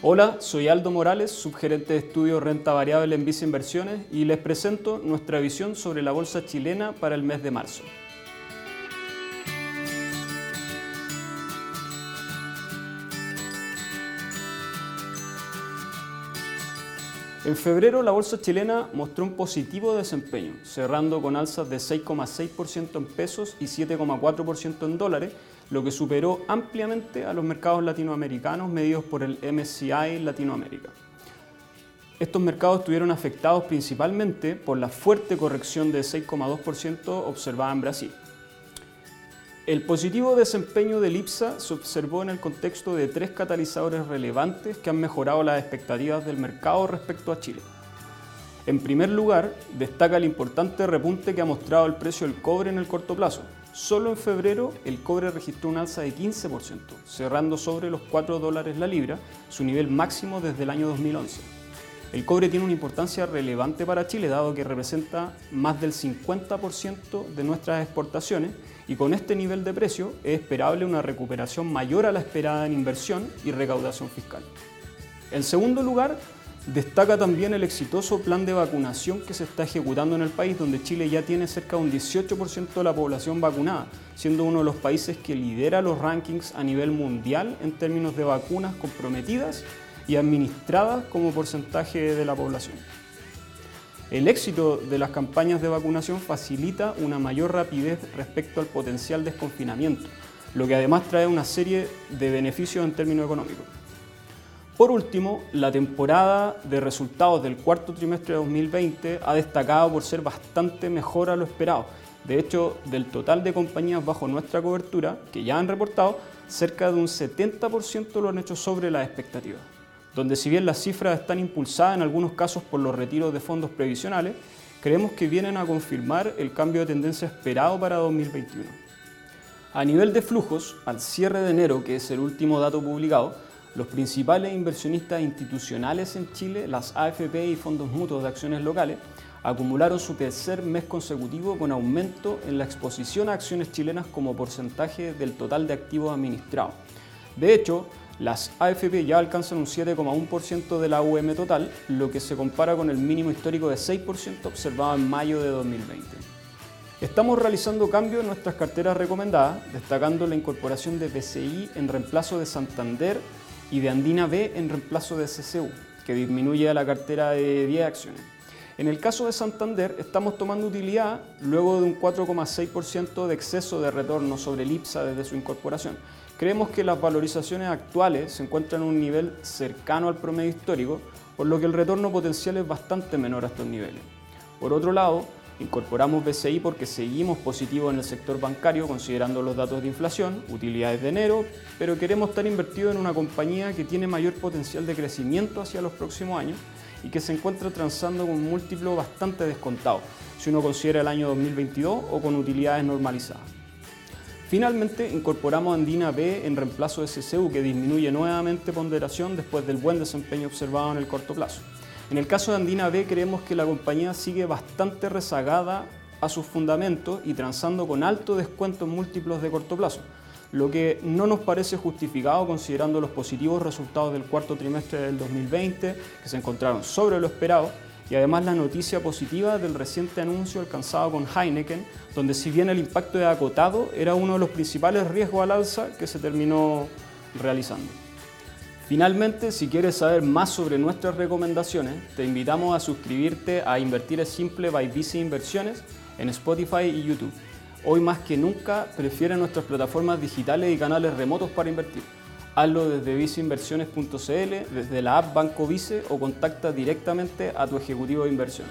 Hola, soy Aldo Morales, subgerente de estudio renta variable en Visa Inversiones y les presento nuestra visión sobre la bolsa chilena para el mes de marzo. En febrero la bolsa chilena mostró un positivo desempeño, cerrando con alzas de 6,6% en pesos y 7,4% en dólares, lo que superó ampliamente a los mercados latinoamericanos medidos por el MSCI Latinoamérica. Estos mercados estuvieron afectados principalmente por la fuerte corrección de 6,2% observada en Brasil. El positivo desempeño del IPSA se observó en el contexto de tres catalizadores relevantes que han mejorado las expectativas del mercado respecto a Chile. En primer lugar, destaca el importante repunte que ha mostrado el precio del cobre en el corto plazo. Solo en febrero el cobre registró un alza de 15%, cerrando sobre los 4 dólares la libra, su nivel máximo desde el año 2011. El cobre tiene una importancia relevante para Chile, dado que representa más del 50% de nuestras exportaciones y con este nivel de precio es esperable una recuperación mayor a la esperada en inversión y recaudación fiscal. En segundo lugar, destaca también el exitoso plan de vacunación que se está ejecutando en el país, donde Chile ya tiene cerca de un 18% de la población vacunada, siendo uno de los países que lidera los rankings a nivel mundial en términos de vacunas comprometidas y administradas como porcentaje de la población. El éxito de las campañas de vacunación facilita una mayor rapidez respecto al potencial desconfinamiento, lo que además trae una serie de beneficios en términos económicos. Por último, la temporada de resultados del cuarto trimestre de 2020 ha destacado por ser bastante mejor a lo esperado. De hecho, del total de compañías bajo nuestra cobertura, que ya han reportado, cerca de un 70% lo han hecho sobre las expectativas donde si bien las cifras están impulsadas en algunos casos por los retiros de fondos previsionales, creemos que vienen a confirmar el cambio de tendencia esperado para 2021. A nivel de flujos, al cierre de enero, que es el último dato publicado, los principales inversionistas institucionales en Chile, las AFP y fondos mutuos de acciones locales, acumularon su tercer mes consecutivo con aumento en la exposición a acciones chilenas como porcentaje del total de activos administrados. De hecho, las AFP ya alcanzan un 7,1% de la UM total, lo que se compara con el mínimo histórico de 6% observado en mayo de 2020. Estamos realizando cambios en nuestras carteras recomendadas, destacando la incorporación de BCI en reemplazo de Santander y de Andina B en reemplazo de CCU, que disminuye la cartera de 10 acciones. En el caso de Santander, estamos tomando utilidad luego de un 4,6% de exceso de retorno sobre el IPSA desde su incorporación, Creemos que las valorizaciones actuales se encuentran en un nivel cercano al promedio histórico, por lo que el retorno potencial es bastante menor a estos niveles. Por otro lado, incorporamos BCI porque seguimos positivos en el sector bancario considerando los datos de inflación, utilidades de enero, pero queremos estar invertidos en una compañía que tiene mayor potencial de crecimiento hacia los próximos años y que se encuentra transando con un múltiplo bastante descontado, si uno considera el año 2022 o con utilidades normalizadas. Finalmente, incorporamos Andina B en reemplazo de CCU, que disminuye nuevamente ponderación después del buen desempeño observado en el corto plazo. En el caso de Andina B, creemos que la compañía sigue bastante rezagada a sus fundamentos y transando con alto descuento en múltiplos de corto plazo, lo que no nos parece justificado considerando los positivos resultados del cuarto trimestre del 2020, que se encontraron sobre lo esperado, y además la noticia positiva del reciente anuncio alcanzado con Heineken, donde si bien el impacto de acotado era uno de los principales riesgos al alza que se terminó realizando. Finalmente, si quieres saber más sobre nuestras recomendaciones, te invitamos a suscribirte a Invertir es Simple by Visa Inversiones en Spotify y YouTube. Hoy más que nunca prefiere nuestras plataformas digitales y canales remotos para invertir. Hazlo desde viceinversiones.cl, desde la app Banco Vice o contacta directamente a tu ejecutivo de inversión.